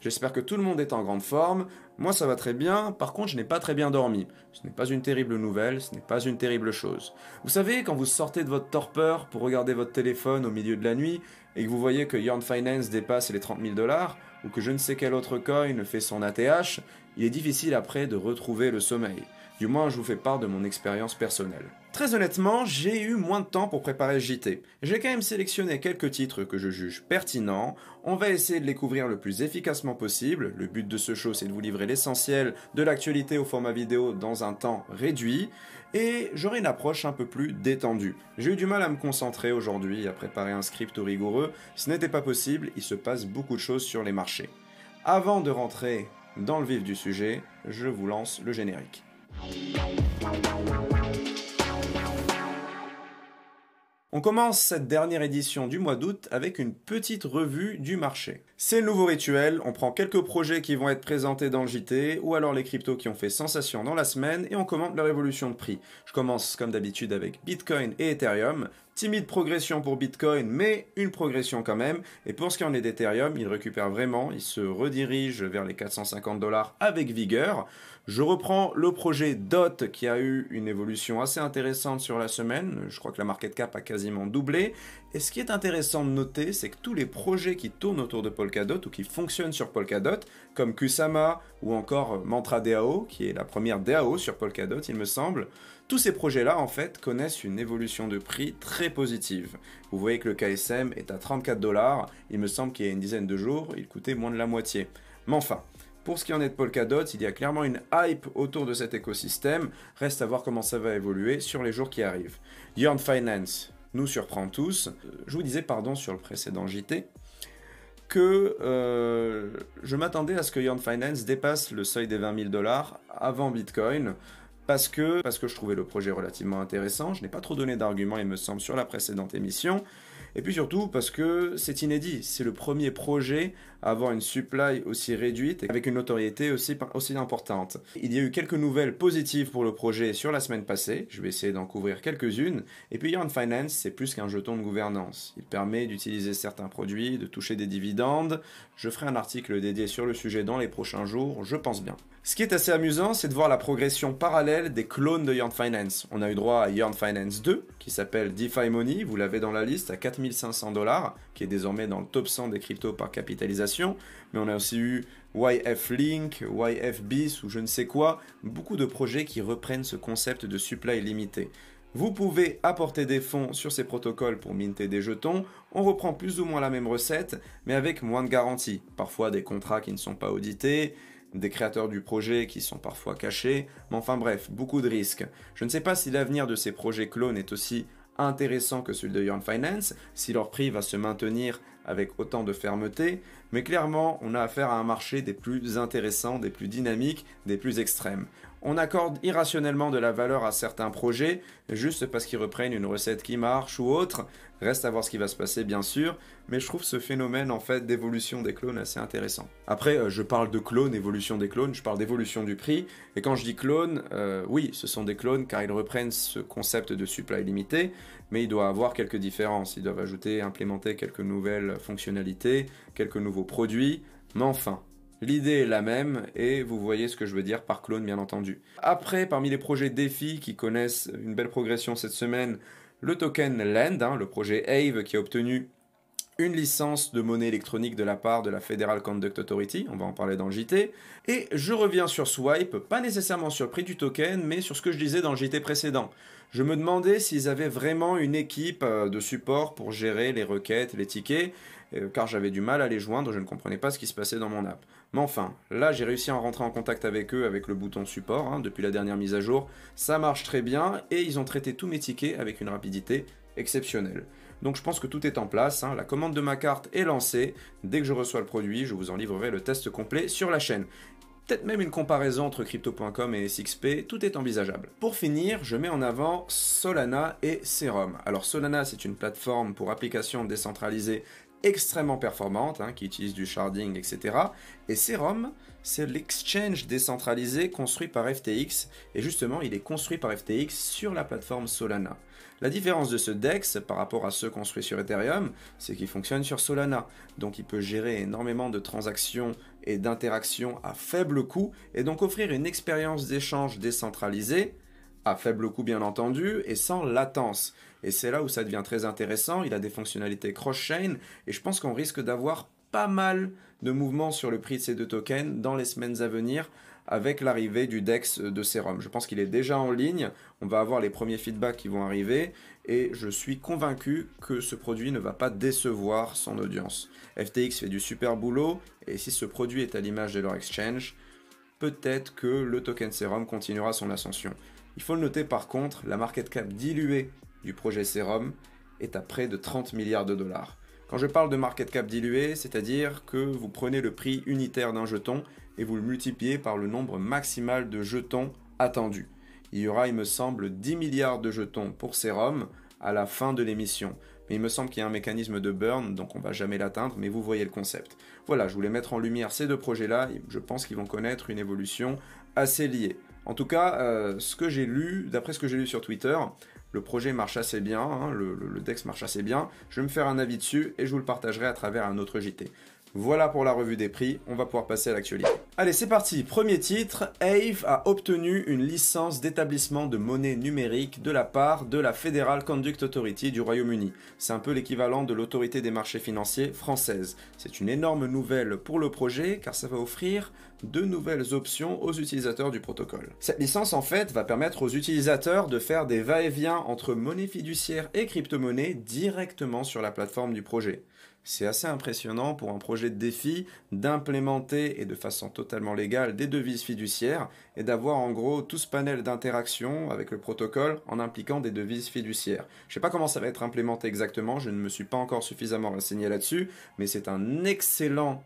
J'espère que tout le monde est en grande forme. Moi ça va très bien, par contre je n'ai pas très bien dormi. Ce n'est pas une terrible nouvelle, ce n'est pas une terrible chose. Vous savez, quand vous sortez de votre torpeur pour regarder votre téléphone au milieu de la nuit et que vous voyez que Yarn Finance dépasse les 30 000 dollars, ou que je ne sais quel autre coin fait son ATH, il est difficile après de retrouver le sommeil. Du moins, je vous fais part de mon expérience personnelle. Très honnêtement, j'ai eu moins de temps pour préparer JT. J'ai quand même sélectionné quelques titres que je juge pertinents. On va essayer de les couvrir le plus efficacement possible. Le but de ce show, c'est de vous livrer l'essentiel de l'actualité au format vidéo dans un temps réduit. Et j'aurai une approche un peu plus détendue. J'ai eu du mal à me concentrer aujourd'hui, à préparer un script rigoureux. Ce n'était pas possible, il se passe beaucoup de choses sur les marchés. Avant de rentrer dans le vif du sujet, je vous lance le générique. On commence cette dernière édition du mois d'août avec une petite revue du marché. C'est le nouveau rituel, on prend quelques projets qui vont être présentés dans le JT ou alors les cryptos qui ont fait sensation dans la semaine et on commente leur évolution de prix. Je commence comme d'habitude avec Bitcoin et Ethereum. Timide progression pour Bitcoin, mais une progression quand même. Et pour ce qui en est d'Ethereum, il récupère vraiment, il se redirige vers les 450 dollars avec vigueur. Je reprends le projet DOT qui a eu une évolution assez intéressante sur la semaine. Je crois que la market cap a quasiment doublé. Et ce qui est intéressant de noter, c'est que tous les projets qui tournent autour de Polkadot ou qui fonctionnent sur Polkadot, comme Kusama ou encore Mantra DAO, qui est la première DAO sur Polkadot, il me semble, tous ces projets-là, en fait, connaissent une évolution de prix très positive. Vous voyez que le KSM est à 34 dollars. Il me semble qu'il y a une dizaine de jours, il coûtait moins de la moitié. Mais enfin, pour ce qui en est de Polkadot, il y a clairement une hype autour de cet écosystème. Reste à voir comment ça va évoluer sur les jours qui arrivent. Yarn Finance nous surprend tous. Je vous disais, pardon, sur le précédent JT, que euh, je m'attendais à ce que Yarn Finance dépasse le seuil des 20 000 dollars avant Bitcoin. Parce que, parce que je trouvais le projet relativement intéressant. Je n'ai pas trop donné d'arguments, il me semble, sur la précédente émission. Et puis surtout parce que c'est inédit. C'est le premier projet à avoir une supply aussi réduite et avec une notoriété aussi, aussi importante. Il y a eu quelques nouvelles positives pour le projet sur la semaine passée. Je vais essayer d'en couvrir quelques-unes. Et puis Yarn Finance, c'est plus qu'un jeton de gouvernance. Il permet d'utiliser certains produits, de toucher des dividendes. Je ferai un article dédié sur le sujet dans les prochains jours, je pense bien. Ce qui est assez amusant, c'est de voir la progression parallèle des clones de Yarn Finance. On a eu droit à Yarn Finance 2, qui s'appelle DeFi Money, vous l'avez dans la liste, à 4500 dollars, qui est désormais dans le top 100 des cryptos par capitalisation. Mais on a aussi eu YF Link, YF BIS ou je ne sais quoi, beaucoup de projets qui reprennent ce concept de supply limité. Vous pouvez apporter des fonds sur ces protocoles pour minter des jetons. On reprend plus ou moins la même recette, mais avec moins de garanties. Parfois des contrats qui ne sont pas audités, des créateurs du projet qui sont parfois cachés, mais enfin bref, beaucoup de risques. Je ne sais pas si l'avenir de ces projets clones est aussi intéressant que celui de Yarn Finance, si leur prix va se maintenir avec autant de fermeté, mais clairement, on a affaire à un marché des plus intéressants, des plus dynamiques, des plus extrêmes. On accorde irrationnellement de la valeur à certains projets, juste parce qu'ils reprennent une recette qui marche ou autre. Reste à voir ce qui va se passer, bien sûr, mais je trouve ce phénomène en fait d'évolution des clones assez intéressant. Après, euh, je parle de clones, évolution des clones, je parle d'évolution du prix, et quand je dis clones, euh, oui, ce sont des clones car ils reprennent ce concept de supply limité, mais il doit avoir quelques différences. Ils doivent ajouter, implémenter quelques nouvelles fonctionnalités, quelques nouveaux produits, mais enfin, L'idée est la même et vous voyez ce que je veux dire par clone bien entendu. Après, parmi les projets défis qui connaissent une belle progression cette semaine, le token Land, hein, le projet AVE qui a obtenu une licence de monnaie électronique de la part de la Federal Conduct Authority, on va en parler dans le JT, et je reviens sur Swipe, pas nécessairement sur le prix du token, mais sur ce que je disais dans le JT précédent. Je me demandais s'ils avaient vraiment une équipe euh, de support pour gérer les requêtes, les tickets, euh, car j'avais du mal à les joindre, je ne comprenais pas ce qui se passait dans mon app. Mais enfin, là j'ai réussi à rentrer en contact avec eux avec le bouton support hein, depuis la dernière mise à jour. Ça marche très bien et ils ont traité tous mes tickets avec une rapidité exceptionnelle. Donc je pense que tout est en place, hein. la commande de ma carte est lancée. Dès que je reçois le produit, je vous en livrerai le test complet sur la chaîne peut-être même une comparaison entre crypto.com et SXP, tout est envisageable. Pour finir, je mets en avant Solana et Serum. Alors Solana, c'est une plateforme pour applications décentralisées extrêmement performante, hein, qui utilise du sharding, etc. Et Serum, c'est l'exchange décentralisé construit par FTX, et justement, il est construit par FTX sur la plateforme Solana. La différence de ce DEX par rapport à ceux construits sur Ethereum, c'est qu'il fonctionne sur Solana, donc il peut gérer énormément de transactions et d'interactions à faible coût, et donc offrir une expérience d'échange décentralisée, à faible coût bien entendu, et sans latence. Et c'est là où ça devient très intéressant, il a des fonctionnalités cross-chain, et je pense qu'on risque d'avoir pas mal de mouvements sur le prix de ces deux tokens dans les semaines à venir avec l'arrivée du DEX de Serum. Je pense qu'il est déjà en ligne, on va avoir les premiers feedbacks qui vont arriver et je suis convaincu que ce produit ne va pas décevoir son audience. FTX fait du super boulot et si ce produit est à l'image de leur exchange, peut-être que le token Serum continuera son ascension. Il faut le noter par contre, la market cap diluée du projet Serum est à près de 30 milliards de dollars. Quand je parle de market cap dilué, c'est-à-dire que vous prenez le prix unitaire d'un jeton et vous le multipliez par le nombre maximal de jetons attendus. Il y aura, il me semble, 10 milliards de jetons pour Serum à la fin de l'émission. Mais il me semble qu'il y a un mécanisme de burn, donc on va jamais l'atteindre, mais vous voyez le concept. Voilà, je voulais mettre en lumière ces deux projets-là, je pense qu'ils vont connaître une évolution assez liée. En tout cas, euh, ce que j'ai lu, d'après ce que j'ai lu sur Twitter, le projet marche assez bien, hein, le, DEX marche assez bien. Je vais me faire un avis dessus et je vous le partagerai à travers un autre JT. Voilà pour la revue des prix, on va pouvoir passer à l'actualité. Allez, c'est parti. Premier titre, Ave a obtenu une licence d'établissement de monnaie numérique de la part de la Federal Conduct Authority du Royaume-Uni. C'est un peu l'équivalent de l'autorité des marchés financiers française. C'est une énorme nouvelle pour le projet car ça va offrir de nouvelles options aux utilisateurs du protocole. Cette licence en fait va permettre aux utilisateurs de faire des va-et-vient entre monnaie fiduciaire et crypto-monnaie directement sur la plateforme du projet. C'est assez impressionnant pour un projet de défi d'implémenter et de façon totalement légale des devises fiduciaires et d'avoir en gros tout ce panel d'interaction avec le protocole en impliquant des devises fiduciaires. Je ne sais pas comment ça va être implémenté exactement, je ne me suis pas encore suffisamment renseigné là-dessus, mais c'est un excellent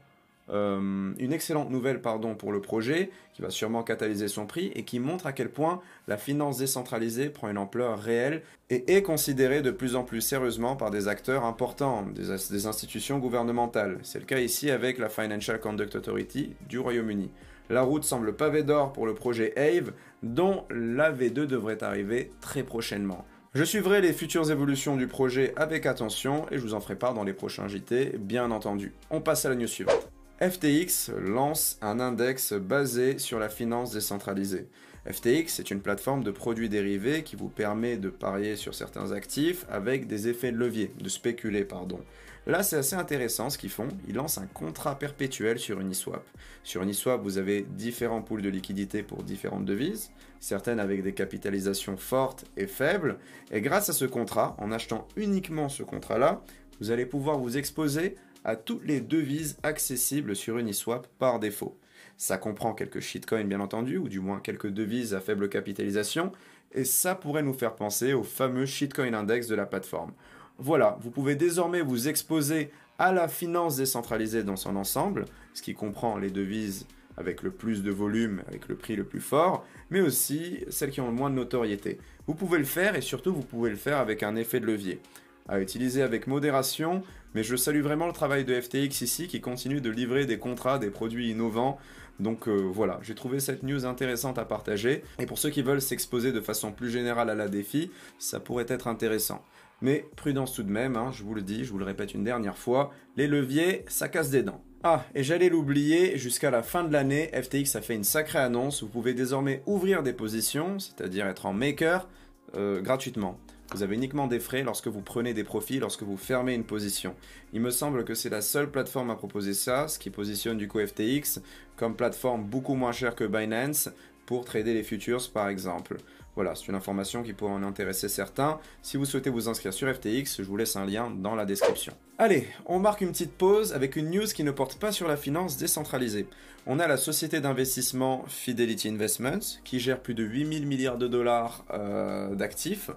euh, une excellente nouvelle pardon, pour le projet qui va sûrement catalyser son prix et qui montre à quel point la finance décentralisée prend une ampleur réelle et est considérée de plus en plus sérieusement par des acteurs importants, des, institutions gouvernementales. C'est le cas ici avec la Financial Conduct Authority du Royaume-Uni. La route semble pavée d'or pour le projet AVE, dont la V2 devrait arriver très prochainement. Je suivrai les futures évolutions du projet avec attention et je vous en ferai part dans les prochains JT, bien entendu. On passe à la news suivante. FTX lance un index basé sur la finance décentralisée. FTX est une plateforme de produits dérivés qui vous permet de parier sur certains actifs avec des effets de levier, de spéculer, pardon. Là, c'est assez intéressant ce qu'ils font. Ils lancent un contrat perpétuel sur Uniswap. Sur Uniswap, vous avez différents pools de liquidités pour différentes devises, certaines avec des capitalisations fortes et faibles. Et grâce à ce contrat, en achetant uniquement ce contrat-là, vous allez pouvoir vous exposer à toutes les devises accessibles sur Uniswap par défaut. Ça comprend quelques shitcoins bien entendu, ou du moins quelques devises à faible capitalisation, et ça pourrait nous faire penser au fameux shitcoin index de la plateforme. Voilà, vous pouvez désormais vous exposer à la finance décentralisée dans son ensemble, ce qui comprend les devises avec le plus de volume, avec le prix le plus fort, mais aussi celles qui ont le moins de notoriété. Vous pouvez le faire et surtout vous pouvez le faire avec un effet de levier à utiliser avec modération, mais je salue vraiment le travail de FTX ici qui continue de livrer des contrats, des produits innovants. Donc euh, voilà, j'ai trouvé cette news intéressante à partager. Et pour ceux qui veulent s'exposer de façon plus générale à la défi, ça pourrait être intéressant. Mais prudence tout de même, hein, je vous le dis, je vous le répète une dernière fois, les leviers, ça casse des dents. Ah, et j'allais l'oublier, jusqu'à la fin de l'année, FTX a fait une sacrée annonce. Vous pouvez désormais ouvrir des positions, c'est-à-dire être en maker, euh, gratuitement. Vous avez uniquement des frais lorsque vous prenez des profits, lorsque vous fermez une position. Il me semble que c'est la seule plateforme à proposer ça, ce qui positionne du coup FTX comme plateforme beaucoup moins chère que Binance pour trader les futures par exemple. Voilà, c'est une information qui pourrait en intéresser certains. Si vous souhaitez vous inscrire sur FTX, je vous laisse un lien dans la description. Allez, on marque une petite pause avec une news qui ne porte pas sur la finance décentralisée. On a la société d'investissement Fidelity Investments qui gère plus de 8000 milliards de dollars euh, d'actifs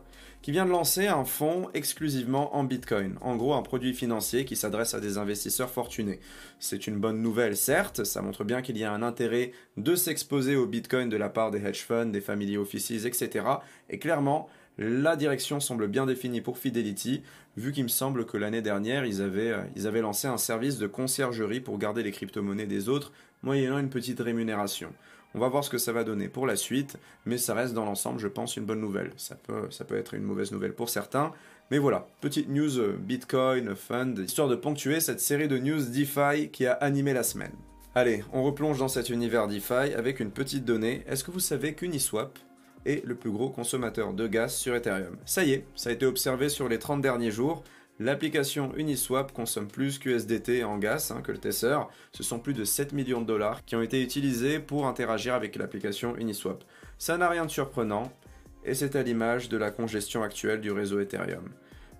qui vient de lancer un fonds exclusivement en Bitcoin. En gros, un produit financier qui s'adresse à des investisseurs fortunés. C'est une bonne nouvelle, certes, ça montre bien qu'il y a un intérêt de s'exposer au Bitcoin de la part des hedge funds, des family offices, etc. Et clairement, La direction semble bien définie pour Fidelity, vu qu'il me semble que l'année dernière, ils avaient, euh, ils avaient lancé un service de conciergerie pour garder les crypto-monnaies des autres, moyennant une petite rémunération. On va voir ce que ça va donner pour la suite, mais ça reste dans l'ensemble, je pense, une bonne nouvelle. Ça peut, être une mauvaise nouvelle pour certains, mais voilà, petite news euh, Bitcoin, Fund, histoire de ponctuer cette série de news DeFi qui a animé la semaine. Allez, on replonge dans cet univers DeFi avec une petite donnée. Est-ce que vous savez qu'Uniswap est le plus gros consommateur de gaz sur Ethereum? Ça y est, ça a été observé sur les 30 derniers jours. L'application Uniswap consomme plus qu'USDT en gaz hein, que le Tether. Ce sont plus de 7 millions de dollars qui ont été utilisés pour interagir avec l'application Uniswap. Ça n'a rien de surprenant et c'est à l'image de la congestion actuelle du réseau Ethereum.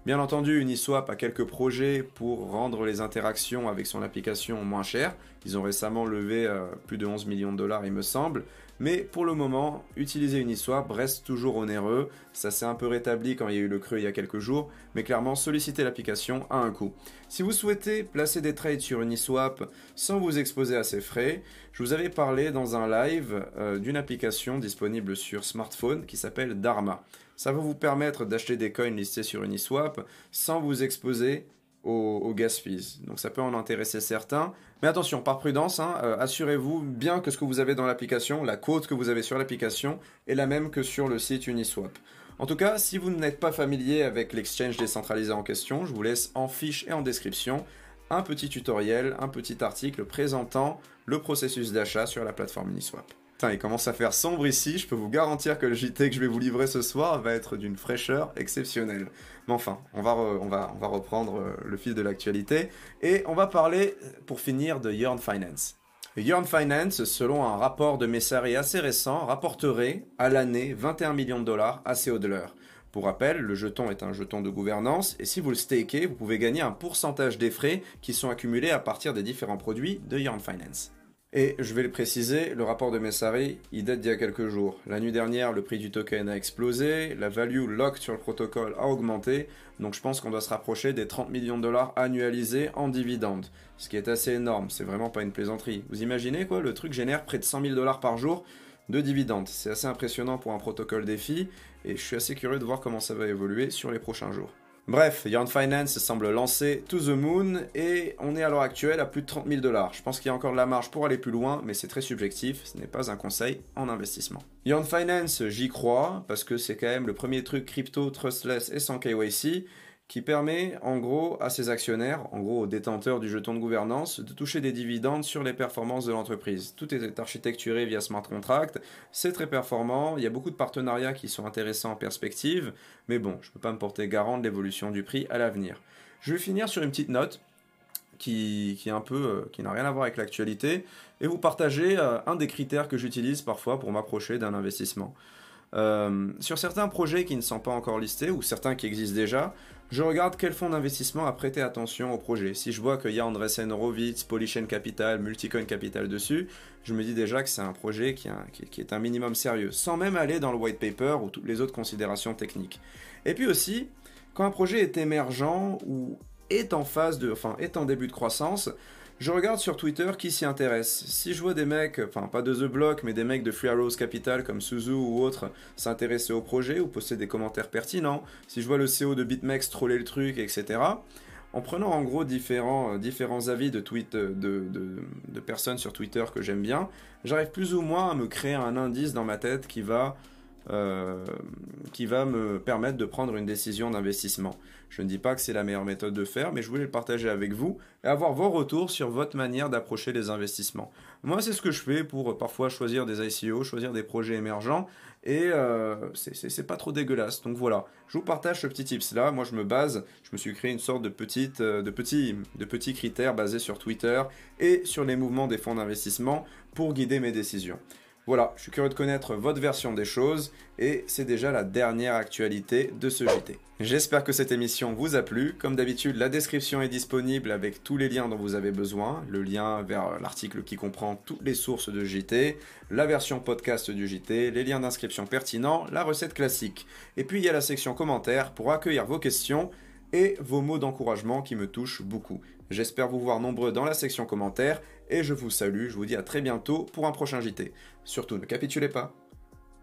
Bien entendu, Uniswap a quelques projets pour rendre les interactions avec son application moins chères. Ils ont récemment levé euh, plus de 11 millions de dollars, il me semble. Mais pour le moment, utiliser Uniswap reste toujours onéreux. Ça s'est un peu rétabli quand il y a eu le creux il y a quelques jours. Mais clairement, solliciter l'application a un coût. Si vous souhaitez placer des trades sur Uniswap sans vous exposer à ces frais, je vous avais parlé dans un live euh, d'une application disponible sur smartphone qui s'appelle Dharma. Ça va vous permettre d'acheter des coins listés sur Uniswap sans vous exposer aux, gas fees. Donc ça peut en intéresser certains. Mais attention, par prudence, hein, euh, assurez-vous bien que ce que vous avez dans l'application, la quote que vous avez sur l'application, est la même que sur le site Uniswap. En tout cas, si vous n'êtes pas familier avec l'exchange décentralisé en question, je vous laisse en fiche et en description un petit tutoriel, un petit article présentant le processus d'achat sur la plateforme Uniswap. Putain, il commence à faire sombre ici, je peux vous garantir que le JT que je vais vous livrer ce soir va être d'une fraîcheur exceptionnelle. Mais enfin, on va, reprendre euh, le fil de l'actualité et on va parler, pour finir, de Yearn Finance. Yearn Finance, selon un rapport de Messari assez récent, rapporterait à l'année 21 millions de dollars à ses hodlers. Pour rappel, le jeton est un jeton de gouvernance et si vous le stakez, vous pouvez gagner un pourcentage des frais qui sont accumulés à partir des différents produits de Yearn Finance. Et je vais le préciser, le rapport de Messari, il date d'il y a quelques jours. La nuit dernière, le prix du token a explosé, la value locked sur le protocole a augmenté, donc je pense qu'on doit se rapprocher des 30 millions de dollars annualisés en dividendes. Ce qui est assez énorme, c'est vraiment pas une plaisanterie. Vous imaginez quoi, le truc génère près de 100 000 dollars par jour de dividendes. C'est assez impressionnant pour un protocole défi, et je suis assez curieux de voir comment ça va évoluer sur les prochains jours. Bref, Yarn Finance semble lancer To The Moon et on est à l'heure actuelle à plus de 30 000 dollars. Je pense qu'il y a encore de la marge pour aller plus loin, mais c'est très subjectif, ce n'est pas un conseil en investissement. Yarn Finance, j'y crois, parce que c'est quand même le premier truc crypto, trustless et sans KYC qui permet en gros à ses actionnaires, en gros aux détenteurs du jeton de gouvernance, de toucher des dividendes sur les performances de l'entreprise. Tout est architecturé via smart contract, c'est très performant, il y a beaucoup de partenariats qui sont intéressants en perspective, mais bon, je ne peux pas me porter garant de l'évolution du prix à l'avenir. Je vais finir sur une petite note qui, qui est un peu, euh, qui n'a rien à voir avec l'actualité, et vous partager euh, un des critères que j'utilise parfois pour m'approcher d'un investissement. Euh, sur certains projets qui ne sont pas encore listés ou certains qui existent déjà, je regarde quel fonds d'investissement a prêté attention au projet. Si je vois qu'il y a Andresen Horowitz, Polychain Capital, Multicoin Capital dessus, je me dis déjà que c'est un projet qui, est un minimum sérieux, sans même aller dans le white paper ou toutes les autres considérations techniques. Et puis aussi, quand un projet est émergent ou est en phase de, enfin, est en début de croissance, je regarde sur Twitter qui s'y intéresse. Si je vois des mecs, enfin pas de The Block, mais des mecs de Free Arrows Capital comme Suzu ou autres s'intéresser au projet ou poster des commentaires pertinents, si je vois le CEO de BitMEX troller le truc, etc., en prenant en gros différents, euh, avis de, tweet, de, de, de personnes sur Twitter que j'aime bien, j'arrive plus ou moins à me créer un indice dans ma tête qui va euh, qui va me permettre de prendre une décision d'investissement. Je ne dis pas que c'est la meilleure méthode de faire, mais je voulais le partager avec vous et avoir vos retours sur votre manière d'approcher les investissements. Moi, c'est ce que je fais pour euh, parfois choisir des ICO, choisir des projets émergents, et euh, c'est pas trop dégueulasse. Donc voilà, je vous partage ce petit tips là. Moi, je me base, je me suis créé une sorte de, petite, euh, de, petits, de petits critères basés sur Twitter et sur les mouvements des fonds d'investissement pour guider mes décisions. Voilà, je suis curieux de connaître votre version des choses et c'est déjà la dernière actualité de ce JT. J'espère que cette émission vous a plu. Comme d'habitude, la description est disponible avec tous les liens dont vous avez besoin. Le lien vers l'article qui comprend toutes les sources de JT, la version podcast du JT, les liens d'inscription pertinents, la recette classique. Et puis il y a la section commentaires pour accueillir vos questions et vos mots d'encouragement qui me touchent beaucoup. J'espère vous voir nombreux dans la section commentaires et je vous salue, je vous dis à très bientôt pour un prochain JT. Surtout ne capitulez pas,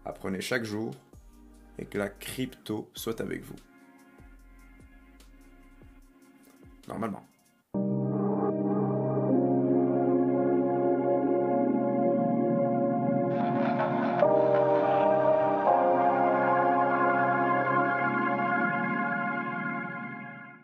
apprenez chaque jour et que la crypto soit avec vous. Normalement.